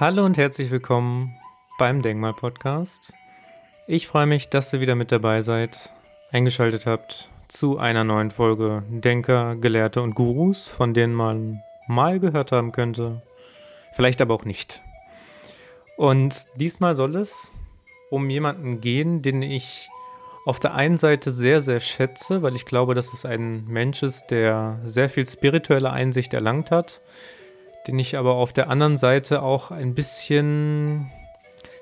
Hallo und herzlich willkommen beim Denkmal-Podcast. Ich freue mich, dass ihr wieder mit dabei seid, eingeschaltet habt zu einer neuen Folge Denker, Gelehrte und Gurus, von denen man mal gehört haben könnte, vielleicht aber auch nicht. Und diesmal soll es um jemanden gehen, den ich auf der einen Seite sehr, sehr schätze, weil ich glaube, dass es ein Mensch ist, der sehr viel spirituelle Einsicht erlangt hat, den ich aber auf der anderen Seite auch ein bisschen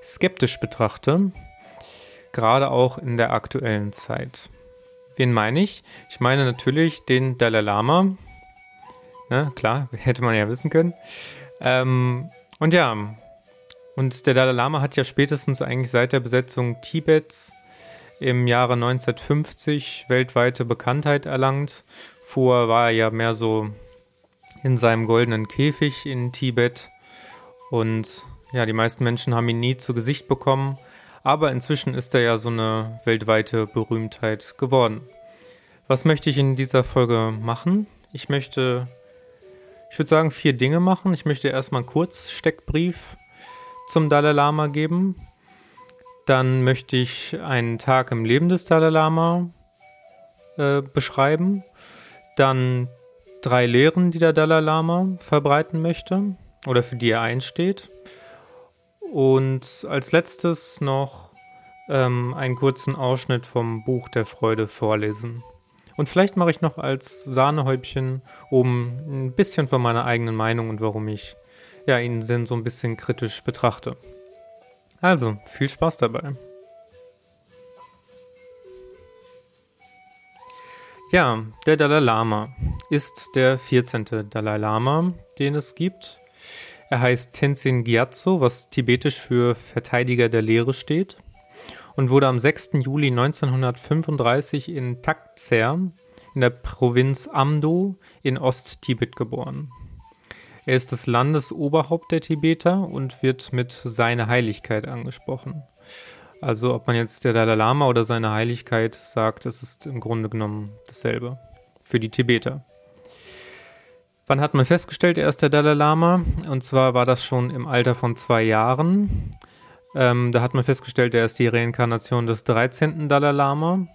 skeptisch betrachte, gerade auch in der aktuellen Zeit. Wen meine ich? Ich meine natürlich den Dalai Lama. Na, klar, hätte man ja wissen können. Ähm, und ja, und der Dalai Lama hat ja spätestens eigentlich seit der Besetzung Tibets im Jahre 1950 weltweite Bekanntheit erlangt. Vorher war er ja mehr so in seinem goldenen Käfig in Tibet. Und ja, die meisten Menschen haben ihn nie zu Gesicht bekommen. Aber inzwischen ist er ja so eine weltweite Berühmtheit geworden. Was möchte ich in dieser Folge machen? Ich möchte, ich würde sagen, vier Dinge machen. Ich möchte erstmal einen Kurzsteckbrief zum Dalai Lama geben. Dann möchte ich einen Tag im Leben des Dalai Lama äh, beschreiben. Dann drei Lehren, die der Dalai Lama verbreiten möchte oder für die er einsteht. Und als letztes noch ähm, einen kurzen Ausschnitt vom Buch der Freude vorlesen. Und vielleicht mache ich noch als Sahnehäubchen oben ein bisschen von meiner eigenen Meinung und warum ich ja, ihn so ein bisschen kritisch betrachte. Also, viel Spaß dabei. Ja, der Dalai Lama ist der 14. Dalai Lama, den es gibt. Er heißt Tenzin Gyatso, was tibetisch für Verteidiger der Lehre steht, und wurde am 6. Juli 1935 in Taktser in der Provinz Amdo in Osttibet geboren. Er ist das Landesoberhaupt der Tibeter und wird mit seine Heiligkeit angesprochen. Also ob man jetzt der Dalai Lama oder seine Heiligkeit sagt, es ist im Grunde genommen dasselbe für die Tibeter. Wann hat man festgestellt, er ist der Dalai Lama? Und zwar war das schon im Alter von zwei Jahren. Ähm, da hat man festgestellt, er ist die Reinkarnation des 13. Dalai Lama.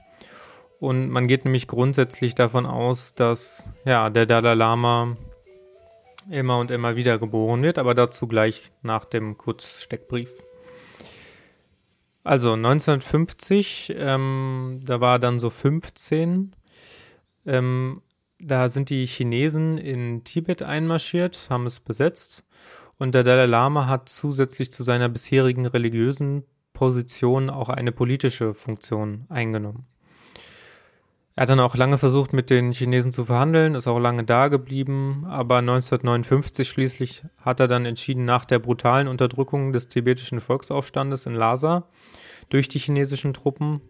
Und man geht nämlich grundsätzlich davon aus, dass ja, der Dalai Lama immer und immer wieder geboren wird, aber dazu gleich nach dem Kurzsteckbrief. Also 1950, ähm, da war dann so 15. Ähm, da sind die Chinesen in Tibet einmarschiert, haben es besetzt und der Dalai Lama hat zusätzlich zu seiner bisherigen religiösen Position auch eine politische Funktion eingenommen. Er hat dann auch lange versucht, mit den Chinesen zu verhandeln, ist auch lange da geblieben, aber 1959 schließlich hat er dann entschieden, nach der brutalen Unterdrückung des tibetischen Volksaufstandes in Lhasa durch die chinesischen Truppen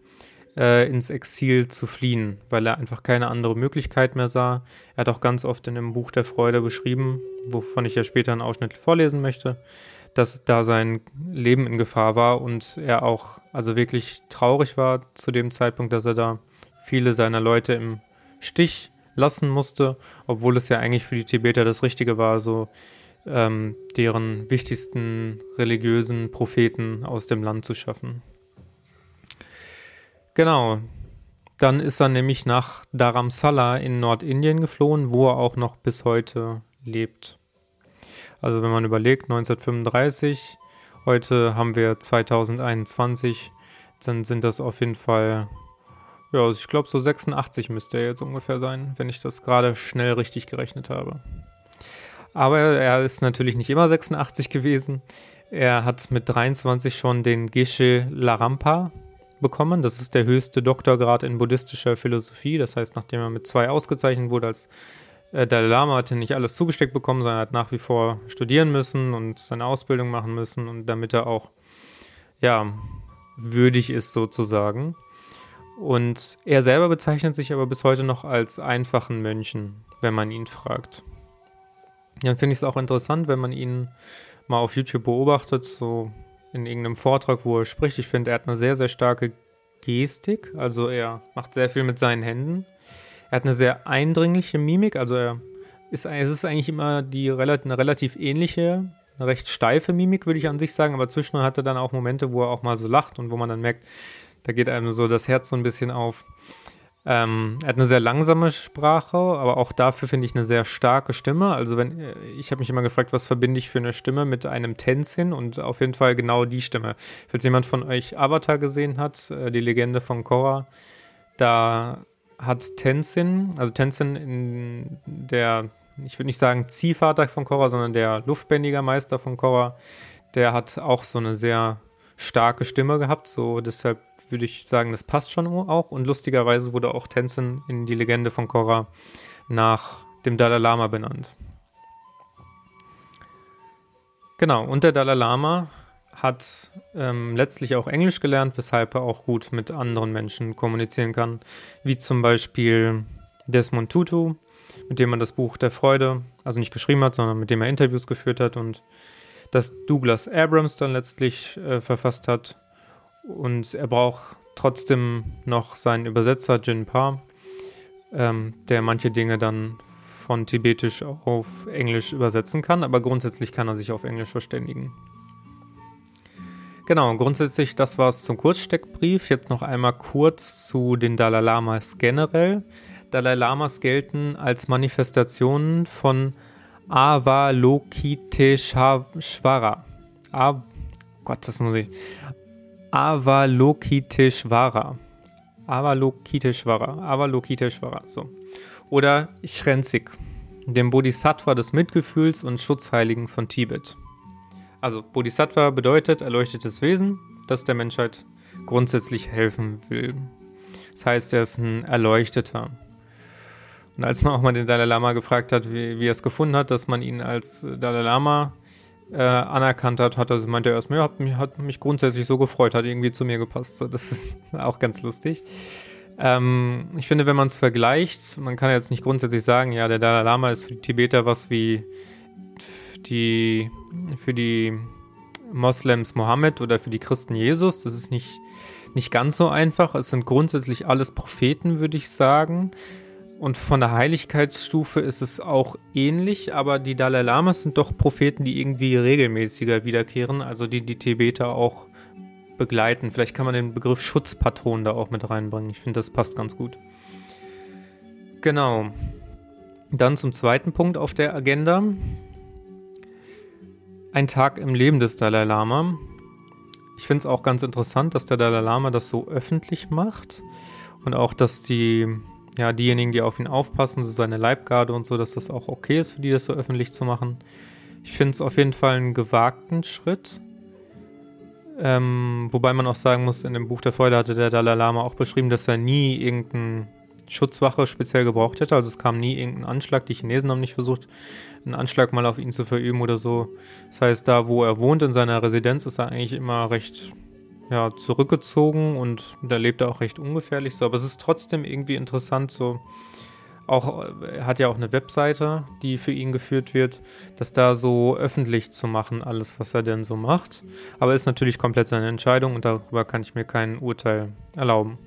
äh, ins Exil zu fliehen, weil er einfach keine andere Möglichkeit mehr sah. Er hat auch ganz oft in dem Buch der Freude beschrieben, wovon ich ja später einen Ausschnitt vorlesen möchte, dass da sein Leben in Gefahr war und er auch also wirklich traurig war zu dem Zeitpunkt, dass er da viele seiner Leute im Stich lassen musste, obwohl es ja eigentlich für die Tibeter das Richtige war, so ähm, deren wichtigsten religiösen Propheten aus dem Land zu schaffen. Genau. Dann ist er nämlich nach Dharamsala in Nordindien geflohen, wo er auch noch bis heute lebt. Also wenn man überlegt, 1935, heute haben wir 2021, dann sind das auf jeden Fall ja, also ich glaube, so 86 müsste er jetzt ungefähr sein, wenn ich das gerade schnell richtig gerechnet habe. Aber er ist natürlich nicht immer 86 gewesen. Er hat mit 23 schon den Geshe Larampa bekommen. Das ist der höchste Doktorgrad in buddhistischer Philosophie. Das heißt, nachdem er mit zwei ausgezeichnet wurde als äh, Dalai Lama, hat er nicht alles zugesteckt bekommen, sondern hat nach wie vor studieren müssen und seine Ausbildung machen müssen und damit er auch, ja, würdig ist sozusagen. Und er selber bezeichnet sich aber bis heute noch als einfachen Mönchen, wenn man ihn fragt. Dann finde ich es auch interessant, wenn man ihn mal auf YouTube beobachtet, so in irgendeinem Vortrag, wo er spricht. Ich finde, er hat eine sehr, sehr starke Gestik. Also er macht sehr viel mit seinen Händen. Er hat eine sehr eindringliche Mimik. Also er ist, es ist eigentlich immer die eine relativ ähnliche eine recht steife Mimik, würde ich an sich sagen, aber zwischendurch hat er dann auch Momente, wo er auch mal so lacht und wo man dann merkt, da geht einem so das Herz so ein bisschen auf. Ähm, er hat eine sehr langsame Sprache, aber auch dafür finde ich eine sehr starke Stimme. Also wenn ich habe mich immer gefragt, was verbinde ich für eine Stimme mit einem Tenzin und auf jeden Fall genau die Stimme. Falls jemand von euch Avatar gesehen hat, äh, die Legende von Korra, da hat Tenzin, also Tenzin in der, ich würde nicht sagen Ziehvater von Korra, sondern der Luftbändigermeister von Korra, der hat auch so eine sehr starke Stimme gehabt, so deshalb würde ich sagen, das passt schon auch. Und lustigerweise wurde auch Tenzin in die Legende von Korra nach dem Dalai Lama benannt. Genau, und der Dalai Lama hat ähm, letztlich auch Englisch gelernt, weshalb er auch gut mit anderen Menschen kommunizieren kann, wie zum Beispiel Desmond Tutu, mit dem er das Buch der Freude, also nicht geschrieben hat, sondern mit dem er Interviews geführt hat und das Douglas Abrams dann letztlich äh, verfasst hat. Und er braucht trotzdem noch seinen Übersetzer Jin Pa, ähm, der manche Dinge dann von Tibetisch auf Englisch übersetzen kann, aber grundsätzlich kann er sich auf Englisch verständigen. Genau, grundsätzlich, das war es zum Kurzsteckbrief. Jetzt noch einmal kurz zu den Dalai Lamas generell. Dalai Lamas gelten als Manifestationen von Avalokiteshvara. Ah, Gott, das muss ich. Avalokiteshvara. Avalokiteshvara. Avalokiteshvara. So. Oder Shrensik, dem Bodhisattva des Mitgefühls und Schutzheiligen von Tibet. Also Bodhisattva bedeutet erleuchtetes Wesen, das der Menschheit grundsätzlich helfen will. Das heißt, er ist ein Erleuchteter. Und als man auch mal den Dalai Lama gefragt hat, wie, wie er es gefunden hat, dass man ihn als Dalai Lama äh, anerkannt hat, hat er meinte er erstmal, ja, hat mich, hat mich grundsätzlich so gefreut, hat irgendwie zu mir gepasst. So, das ist auch ganz lustig. Ähm, ich finde, wenn man es vergleicht, man kann jetzt nicht grundsätzlich sagen, ja, der Dalai Lama ist für die Tibeter was wie die, für die Moslems Mohammed oder für die Christen Jesus. Das ist nicht, nicht ganz so einfach. Es sind grundsätzlich alles Propheten, würde ich sagen. Und von der Heiligkeitsstufe ist es auch ähnlich, aber die Dalai Lamas sind doch Propheten, die irgendwie regelmäßiger wiederkehren, also die die Tibeter auch begleiten. Vielleicht kann man den Begriff Schutzpatron da auch mit reinbringen. Ich finde, das passt ganz gut. Genau. Dann zum zweiten Punkt auf der Agenda. Ein Tag im Leben des Dalai Lama. Ich finde es auch ganz interessant, dass der Dalai Lama das so öffentlich macht und auch, dass die ja, diejenigen, die auf ihn aufpassen, so seine Leibgarde und so, dass das auch okay ist für die, das so öffentlich zu machen. Ich finde es auf jeden Fall einen gewagten Schritt. Ähm, wobei man auch sagen muss, in dem Buch der Freude hatte der Dalai Lama auch beschrieben, dass er nie irgendeine Schutzwache speziell gebraucht hätte. Also es kam nie irgendein Anschlag. Die Chinesen haben nicht versucht, einen Anschlag mal auf ihn zu verüben oder so. Das heißt, da wo er wohnt in seiner Residenz, ist er eigentlich immer recht ja, zurückgezogen und da lebt er auch recht ungefährlich so. Aber es ist trotzdem irgendwie interessant, so auch, er hat ja auch eine Webseite, die für ihn geführt wird, das da so öffentlich zu machen, alles, was er denn so macht. Aber ist natürlich komplett seine Entscheidung und darüber kann ich mir kein Urteil erlauben.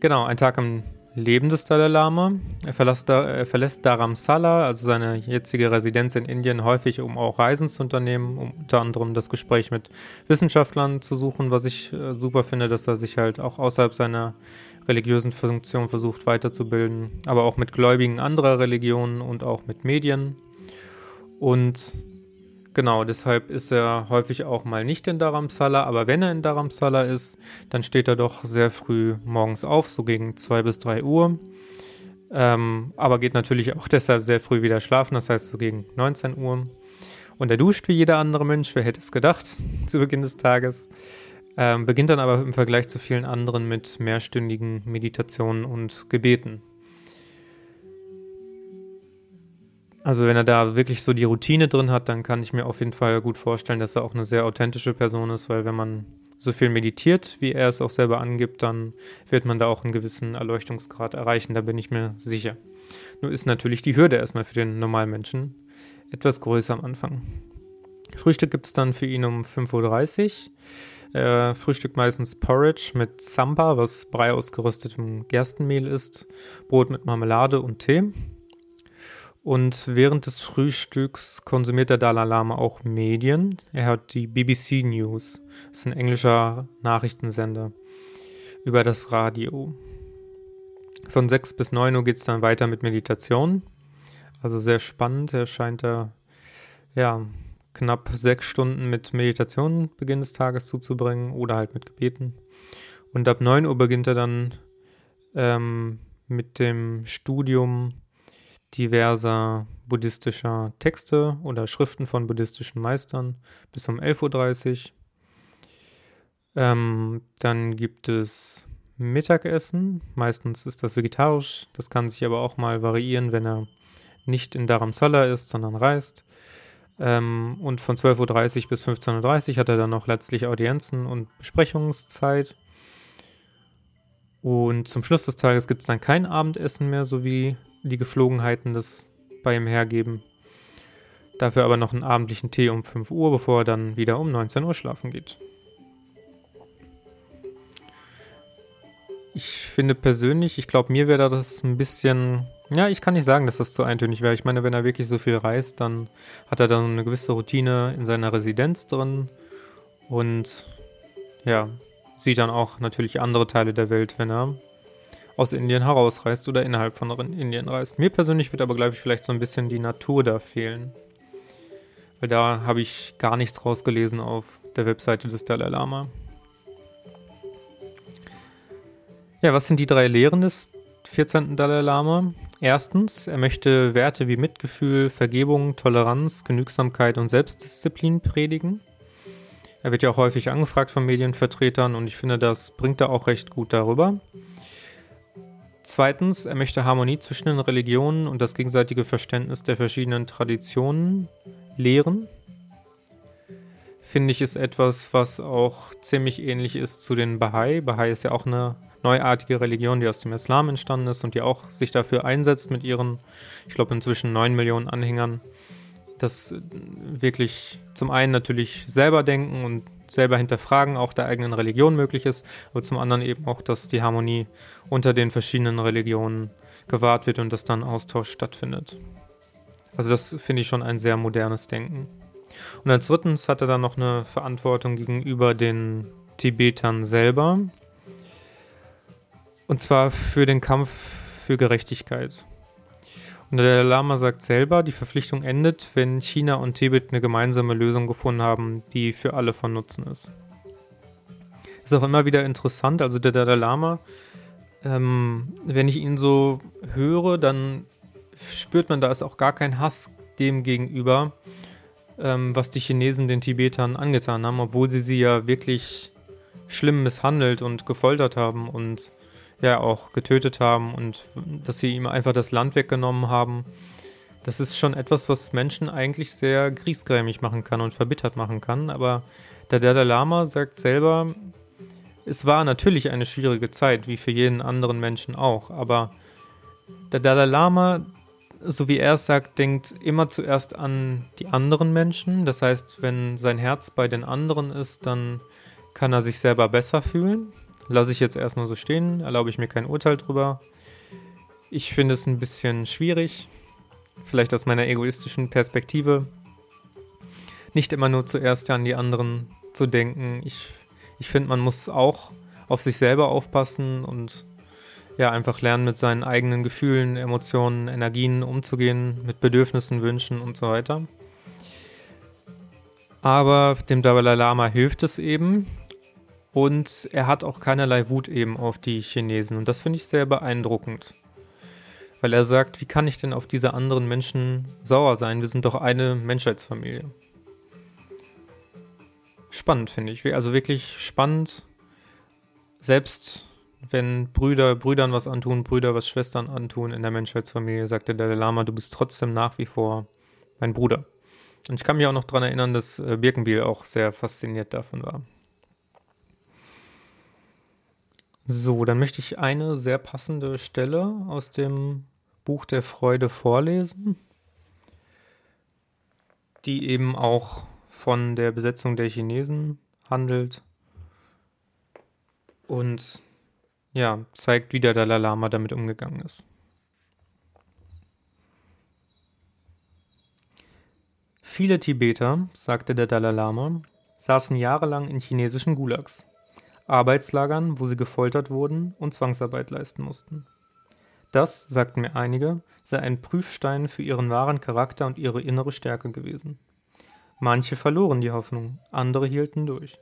Genau, ein Tag im Leben des Dalai Lama. Er verlässt, er verlässt Dharamsala, also seine jetzige Residenz in Indien, häufig, um auch Reisen zu unternehmen, um unter anderem das Gespräch mit Wissenschaftlern zu suchen, was ich äh, super finde, dass er sich halt auch außerhalb seiner religiösen Funktion versucht weiterzubilden, aber auch mit Gläubigen anderer Religionen und auch mit Medien. Und Genau, deshalb ist er häufig auch mal nicht in Dharamsala, aber wenn er in Dharamsala ist, dann steht er doch sehr früh morgens auf, so gegen 2 bis 3 Uhr. Ähm, aber geht natürlich auch deshalb sehr früh wieder schlafen, das heißt so gegen 19 Uhr. Und er duscht wie jeder andere Mensch, wer hätte es gedacht, zu Beginn des Tages. Ähm, beginnt dann aber im Vergleich zu vielen anderen mit mehrstündigen Meditationen und Gebeten. Also wenn er da wirklich so die Routine drin hat, dann kann ich mir auf jeden Fall gut vorstellen, dass er auch eine sehr authentische Person ist, weil wenn man so viel meditiert, wie er es auch selber angibt, dann wird man da auch einen gewissen Erleuchtungsgrad erreichen, da bin ich mir sicher. Nur ist natürlich die Hürde erstmal für den normalen Menschen etwas größer am Anfang. Frühstück gibt es dann für ihn um 5.30 Uhr. Er frühstückt meistens Porridge mit Zampa, was Brei aus geröstetem Gerstenmehl ist, Brot mit Marmelade und Tee. Und während des Frühstücks konsumiert der Dalai Lama auch Medien. Er hört die BBC News. Das ist ein englischer Nachrichtensender über das Radio. Von 6 bis 9 Uhr geht es dann weiter mit Meditation. Also sehr spannend. Er scheint da ja, knapp sechs Stunden mit Meditation Beginn des Tages zuzubringen oder halt mit Gebeten. Und ab 9 Uhr beginnt er dann ähm, mit dem Studium diverser buddhistischer Texte oder Schriften von buddhistischen Meistern bis um 11.30 Uhr. Ähm, dann gibt es Mittagessen. Meistens ist das vegetarisch. Das kann sich aber auch mal variieren, wenn er nicht in Dharamsala ist, sondern reist. Ähm, und von 12.30 Uhr bis 15.30 Uhr hat er dann noch letztlich Audienzen und Besprechungszeit. Und zum Schluss des Tages gibt es dann kein Abendessen mehr, so wie die Geflogenheiten das bei ihm hergeben. Dafür aber noch einen abendlichen Tee um 5 Uhr, bevor er dann wieder um 19 Uhr schlafen geht. Ich finde persönlich, ich glaube, mir wäre das ein bisschen. Ja, ich kann nicht sagen, dass das zu eintönig wäre. Ich meine, wenn er wirklich so viel reist, dann hat er dann eine gewisse Routine in seiner Residenz drin und ja, sieht dann auch natürlich andere Teile der Welt, wenn er aus Indien herausreist oder innerhalb von Indien reist. Mir persönlich wird aber, glaube ich, vielleicht so ein bisschen die Natur da fehlen. Weil da habe ich gar nichts rausgelesen auf der Webseite des Dalai Lama. Ja, was sind die drei Lehren des 14. Dalai Lama? Erstens, er möchte Werte wie Mitgefühl, Vergebung, Toleranz, Genügsamkeit und Selbstdisziplin predigen. Er wird ja auch häufig angefragt von Medienvertretern und ich finde, das bringt er auch recht gut darüber. Zweitens, er möchte Harmonie zwischen den Religionen und das gegenseitige Verständnis der verschiedenen Traditionen lehren. Finde ich, ist etwas, was auch ziemlich ähnlich ist zu den Bahai. Bahai ist ja auch eine neuartige Religion, die aus dem Islam entstanden ist und die auch sich dafür einsetzt mit ihren, ich glaube, inzwischen 9 Millionen Anhängern, dass wirklich zum einen natürlich selber denken und selber hinterfragen auch der eigenen Religion möglich ist, aber zum anderen eben auch, dass die Harmonie unter den verschiedenen Religionen gewahrt wird und dass dann Austausch stattfindet. Also das finde ich schon ein sehr modernes Denken. Und als drittens hat er dann noch eine Verantwortung gegenüber den Tibetern selber. Und zwar für den Kampf für Gerechtigkeit. Der Lama sagt selber, die Verpflichtung endet, wenn China und Tibet eine gemeinsame Lösung gefunden haben, die für alle von Nutzen ist. Ist auch immer wieder interessant, also der Dalai Lama, ähm, wenn ich ihn so höre, dann spürt man, da ist auch gar kein Hass dem gegenüber, ähm, was die Chinesen den Tibetern angetan haben, obwohl sie sie ja wirklich schlimm misshandelt und gefoltert haben und ja auch getötet haben und dass sie ihm einfach das Land weggenommen haben. Das ist schon etwas, was Menschen eigentlich sehr griesgrämig machen kann und verbittert machen kann. Aber der Dalai Lama sagt selber, es war natürlich eine schwierige Zeit, wie für jeden anderen Menschen auch. Aber der Dalai Lama, so wie er es sagt, denkt immer zuerst an die anderen Menschen. Das heißt, wenn sein Herz bei den anderen ist, dann kann er sich selber besser fühlen. Lasse ich jetzt erstmal so stehen, erlaube ich mir kein Urteil drüber. Ich finde es ein bisschen schwierig, vielleicht aus meiner egoistischen Perspektive, nicht immer nur zuerst an die anderen zu denken. Ich, ich finde, man muss auch auf sich selber aufpassen und ja, einfach lernen, mit seinen eigenen Gefühlen, Emotionen, Energien umzugehen, mit Bedürfnissen, Wünschen und so weiter. Aber dem Dalai Lama hilft es eben, und er hat auch keinerlei Wut eben auf die Chinesen. Und das finde ich sehr beeindruckend. Weil er sagt, wie kann ich denn auf diese anderen Menschen sauer sein? Wir sind doch eine Menschheitsfamilie. Spannend finde ich. Also wirklich spannend. Selbst wenn Brüder Brüdern was antun, Brüder was Schwestern antun in der Menschheitsfamilie, sagt der Dalai Lama, du bist trotzdem nach wie vor mein Bruder. Und ich kann mich auch noch daran erinnern, dass äh, Birkenbiel auch sehr fasziniert davon war. So, dann möchte ich eine sehr passende Stelle aus dem Buch der Freude vorlesen, die eben auch von der Besetzung der Chinesen handelt und ja, zeigt, wie der Dalai Lama damit umgegangen ist. Viele Tibeter, sagte der Dalai Lama, saßen jahrelang in chinesischen Gulags, Arbeitslagern, wo sie gefoltert wurden und Zwangsarbeit leisten mussten. Das, sagten mir einige, sei ein Prüfstein für ihren wahren Charakter und ihre innere Stärke gewesen. Manche verloren die Hoffnung, andere hielten durch.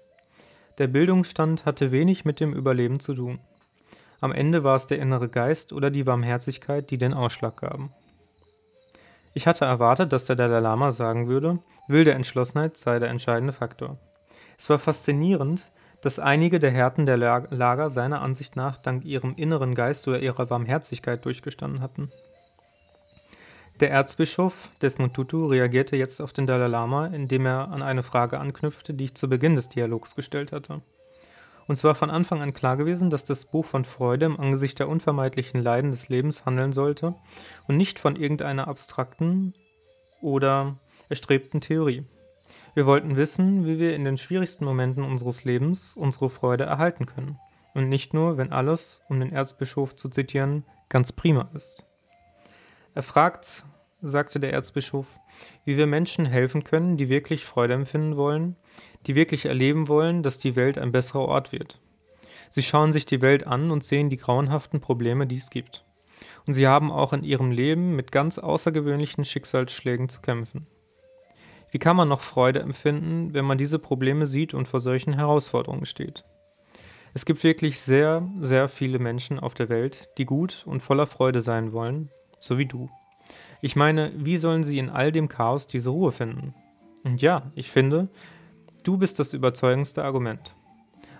Der Bildungsstand hatte wenig mit dem Überleben zu tun. Am Ende war es der innere Geist oder die Barmherzigkeit, die den Ausschlag gaben. Ich hatte erwartet, dass der Dalai Lama sagen würde, wilde Entschlossenheit sei der entscheidende Faktor. Es war faszinierend, dass einige der Härten der Lager seiner Ansicht nach dank ihrem inneren Geist oder ihrer Barmherzigkeit durchgestanden hatten. Der Erzbischof Desmond Tutu reagierte jetzt auf den Dalai Lama, indem er an eine Frage anknüpfte, die ich zu Beginn des Dialogs gestellt hatte. Uns war von Anfang an klar gewesen, dass das Buch von Freude im Angesicht der unvermeidlichen Leiden des Lebens handeln sollte und nicht von irgendeiner abstrakten oder erstrebten Theorie. Wir wollten wissen, wie wir in den schwierigsten Momenten unseres Lebens unsere Freude erhalten können. Und nicht nur, wenn alles, um den Erzbischof zu zitieren, ganz prima ist. Er fragt, sagte der Erzbischof, wie wir Menschen helfen können, die wirklich Freude empfinden wollen, die wirklich erleben wollen, dass die Welt ein besserer Ort wird. Sie schauen sich die Welt an und sehen die grauenhaften Probleme, die es gibt. Und sie haben auch in ihrem Leben mit ganz außergewöhnlichen Schicksalsschlägen zu kämpfen. Wie kann man noch Freude empfinden, wenn man diese Probleme sieht und vor solchen Herausforderungen steht? Es gibt wirklich sehr, sehr viele Menschen auf der Welt, die gut und voller Freude sein wollen, so wie du. Ich meine, wie sollen sie in all dem Chaos diese Ruhe finden? Und ja, ich finde, Du bist das überzeugendste Argument.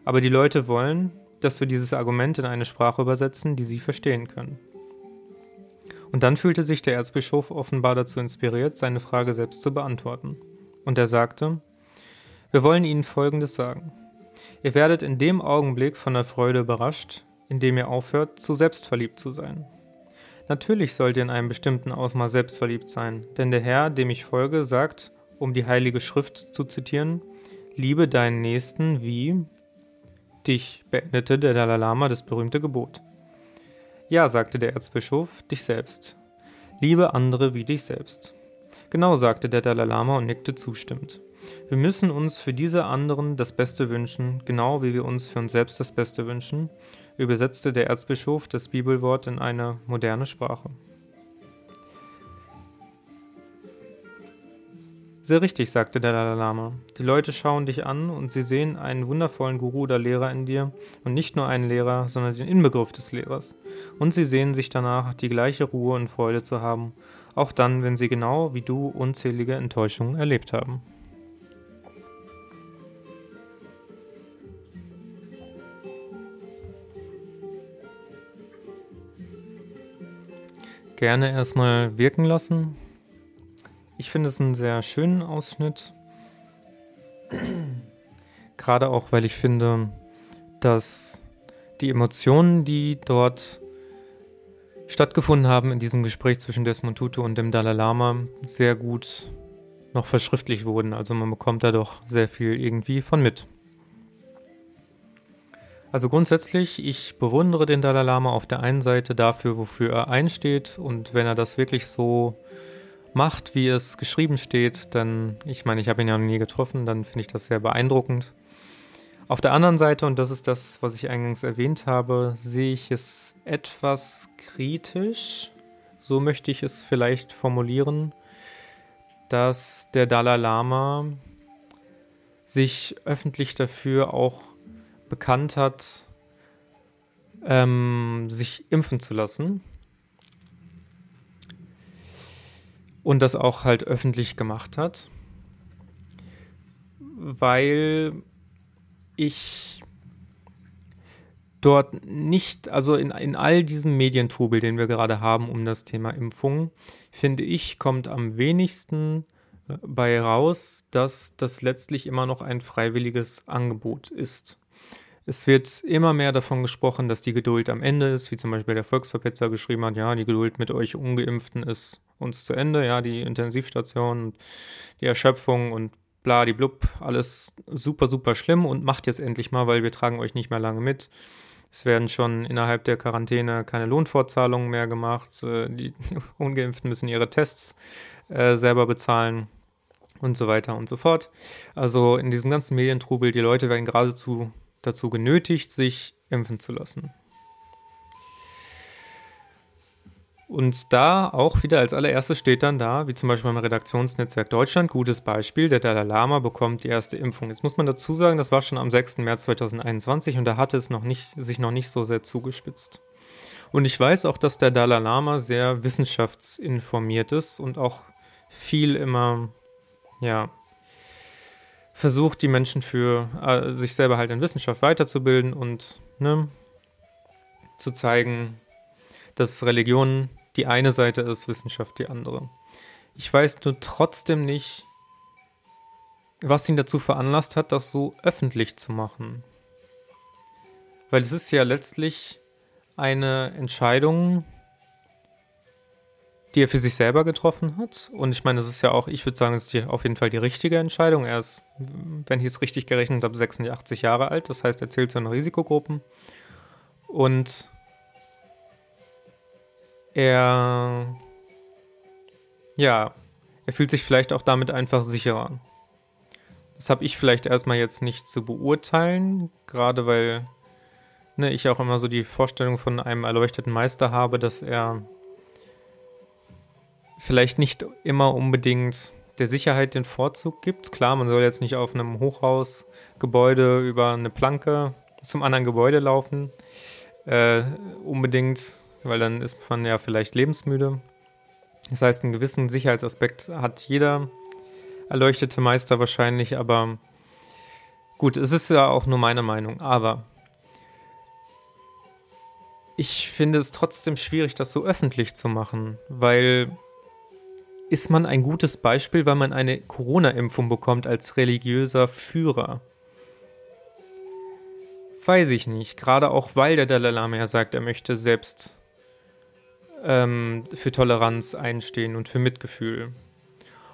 Aber die Leute wollen, dass wir dieses Argument in eine Sprache übersetzen, die sie verstehen können. Und dann fühlte sich der Erzbischof offenbar dazu inspiriert, seine Frage selbst zu beantworten. Und er sagte, wir wollen Ihnen Folgendes sagen. Ihr werdet in dem Augenblick von der Freude überrascht, in dem ihr aufhört, zu selbstverliebt zu sein. Natürlich sollt ihr in einem bestimmten Ausmaß selbstverliebt sein, denn der Herr, dem ich folge, sagt, um die Heilige Schrift zu zitieren, Liebe deinen Nächsten wie dich, beendete der Dalai Lama das berühmte Gebot. Ja, sagte der Erzbischof, dich selbst. Liebe andere wie dich selbst. Genau, sagte der Dalai Lama und nickte zustimmend. Wir müssen uns für diese anderen das Beste wünschen, genau wie wir uns für uns selbst das Beste wünschen, übersetzte der Erzbischof das Bibelwort in eine moderne Sprache. Sehr richtig, sagte der Dalai Lama. Die Leute schauen dich an und sie sehen einen wundervollen Guru oder Lehrer in dir und nicht nur einen Lehrer, sondern den Inbegriff des Lehrers. Und sie sehen sich danach, die gleiche Ruhe und Freude zu haben, auch dann, wenn sie genau wie du unzählige Enttäuschungen erlebt haben. Gerne erstmal wirken lassen, ich finde es einen sehr schönen Ausschnitt. Gerade auch, weil ich finde, dass die Emotionen, die dort stattgefunden haben in diesem Gespräch zwischen Desmond Tutu und dem Dalai Lama, sehr gut noch verschriftlich wurden. Also man bekommt da doch sehr viel irgendwie von mit. Also grundsätzlich, ich bewundere den Dalai Lama auf der einen Seite dafür, wofür er einsteht und wenn er das wirklich so macht, wie es geschrieben steht, dann, ich meine, ich habe ihn ja noch nie getroffen, dann finde ich das sehr beeindruckend. Auf der anderen Seite, und das ist das, was ich eingangs erwähnt habe, sehe ich es etwas kritisch, so möchte ich es vielleicht formulieren, dass der Dalai Lama sich öffentlich dafür auch bekannt hat, ähm, sich impfen zu lassen. Und das auch halt öffentlich gemacht hat, weil ich dort nicht, also in, in all diesem Medientrubel, den wir gerade haben um das Thema Impfung, finde ich, kommt am wenigsten äh, bei raus, dass das letztlich immer noch ein freiwilliges Angebot ist. Es wird immer mehr davon gesprochen, dass die Geduld am Ende ist, wie zum Beispiel der Volksverpetzer geschrieben hat, ja, die Geduld mit euch Ungeimpften ist uns zu Ende, ja, die Intensivstation, die Erschöpfung und bla, die blub, alles super, super schlimm und macht jetzt endlich mal, weil wir tragen euch nicht mehr lange mit. Es werden schon innerhalb der Quarantäne keine Lohnfortzahlungen mehr gemacht. Äh, die Ungeimpften müssen ihre Tests äh, selber bezahlen. und so weiter und so fort. Also in diesem ganzen Medientrubel, die Leute werden geradezu dazu genötigt, sich impfen zu lassen. Und da auch wieder als allererstes steht dann da, wie zum Beispiel beim Redaktionsnetzwerk Deutschland, gutes Beispiel, der Dalai Lama bekommt die erste Impfung. Jetzt muss man dazu sagen, das war schon am 6. März 2021 und da hatte es noch nicht, sich noch nicht so sehr zugespitzt. Und ich weiß auch, dass der Dalai Lama sehr wissenschaftsinformiert ist und auch viel immer, ja, versucht, die Menschen für äh, sich selber halt in Wissenschaft weiterzubilden und ne, zu zeigen, dass Religion die eine Seite ist, Wissenschaft die andere. Ich weiß nur trotzdem nicht, was ihn dazu veranlasst hat, das so öffentlich zu machen. Weil es ist ja letztlich eine Entscheidung, die er für sich selber getroffen hat. Und ich meine, das ist ja auch, ich würde sagen, es ist die, auf jeden Fall die richtige Entscheidung. Er ist, wenn ich es richtig gerechnet habe, 86 Jahre alt. Das heißt, er zählt zu den Risikogruppen. Und er, ja, er fühlt sich vielleicht auch damit einfach sicherer. Das habe ich vielleicht erstmal jetzt nicht zu beurteilen, gerade weil ne, ich auch immer so die Vorstellung von einem erleuchteten Meister habe, dass er vielleicht nicht immer unbedingt der Sicherheit den Vorzug gibt. Klar, man soll jetzt nicht auf einem Hochhausgebäude über eine Planke zum anderen Gebäude laufen. Äh, unbedingt, weil dann ist man ja vielleicht lebensmüde. Das heißt, einen gewissen Sicherheitsaspekt hat jeder erleuchtete Meister wahrscheinlich, aber gut, es ist ja auch nur meine Meinung. Aber ich finde es trotzdem schwierig, das so öffentlich zu machen, weil ist man ein gutes Beispiel, weil man eine Corona-Impfung bekommt als religiöser Führer? Weiß ich nicht. Gerade auch, weil der Dalai Lama ja sagt, er möchte selbst ähm, für Toleranz einstehen und für Mitgefühl.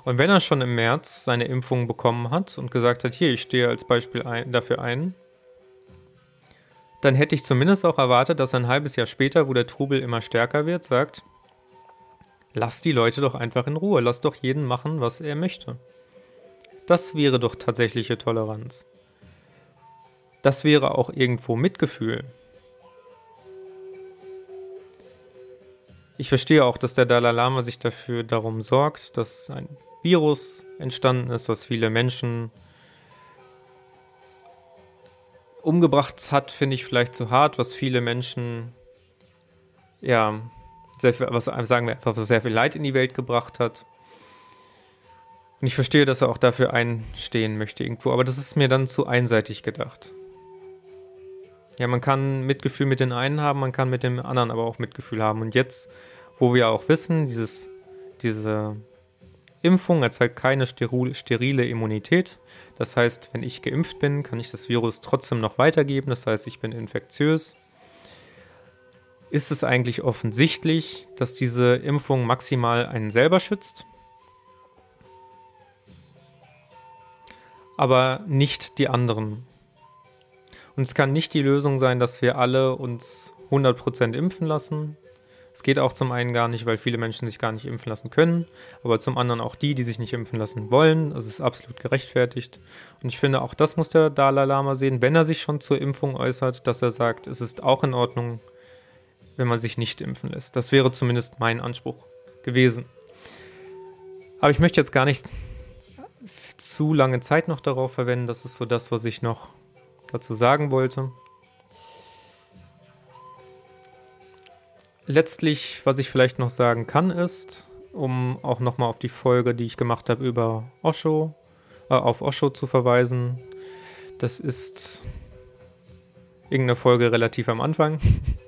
Und wenn er schon im März seine Impfung bekommen hat und gesagt hat, hier, ich stehe als Beispiel ein, dafür ein, dann hätte ich zumindest auch erwartet, dass ein halbes Jahr später, wo der Trubel immer stärker wird, sagt, Lass die Leute doch einfach in Ruhe. Lass doch jeden machen, was er möchte. Das wäre doch tatsächliche Toleranz. Das wäre auch irgendwo Mitgefühl. Ich verstehe auch, dass der Dalai Lama sich dafür darum sorgt, dass ein Virus entstanden ist, was viele Menschen umgebracht hat, finde ich vielleicht zu hart, was viele Menschen ja sehr viel, was sagen wir einfach, sehr viel Leid in die Welt gebracht hat. Und ich verstehe, dass er auch dafür einstehen möchte irgendwo, aber das ist mir dann zu einseitig gedacht. Ja, man kann Mitgefühl mit den einen haben, man kann mit dem anderen aber auch Mitgefühl haben. Und jetzt, wo wir auch wissen, dieses, diese Impfung erzeugt keine sterile Immunität. Das heißt, wenn ich geimpft bin, kann ich das Virus trotzdem noch weitergeben. Das heißt, ich bin infektiös ist es eigentlich offensichtlich, dass diese Impfung maximal einen selber schützt, aber nicht die anderen. Und es kann nicht die Lösung sein, dass wir alle uns 100% impfen lassen. Es geht auch zum einen gar nicht, weil viele Menschen sich gar nicht impfen lassen können, aber zum anderen auch die, die sich nicht impfen lassen wollen. Das ist absolut gerechtfertigt. Und ich finde, auch das muss der Dalai Lama sehen, wenn er sich schon zur Impfung äußert, dass er sagt, es ist auch in Ordnung, wenn man sich nicht impfen lässt. Das wäre zumindest mein Anspruch gewesen. Aber ich möchte jetzt gar nicht zu lange Zeit noch darauf verwenden. Das ist so das, was ich noch dazu sagen wollte. Letztlich, was ich vielleicht noch sagen kann, ist, um auch nochmal auf die Folge, die ich gemacht habe über Osho, äh, auf Osho zu verweisen. Das ist irgendeine Folge relativ am Anfang.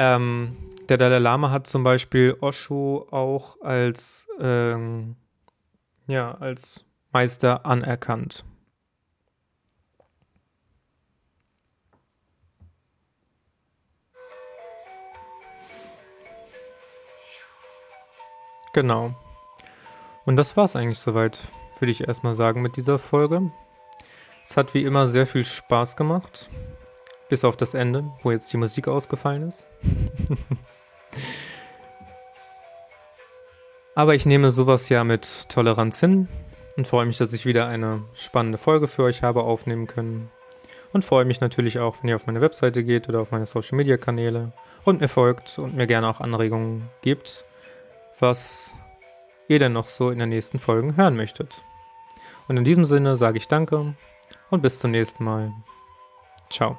Ähm, der Dalai Lama hat zum Beispiel Osho auch als, ähm, ja, als Meister anerkannt. Genau. Und das war es eigentlich soweit, würde ich erstmal sagen, mit dieser Folge. Es hat wie immer sehr viel Spaß gemacht. Bis auf das Ende, wo jetzt die Musik ausgefallen ist. Aber ich nehme sowas ja mit Toleranz hin. und freue mich, dass ich wieder eine spannende Folge für euch habe aufnehmen können. Und freue mich natürlich auch, wenn ihr auf meine Webseite geht oder auf meine Social Media Kanäle und mir folgt und mir gerne auch Anregungen gibt, was ihr denn noch so in den nächsten Folgen hören möchtet. Und in diesem Sinne sage ich Danke und bis zum nächsten Mal. Ciao.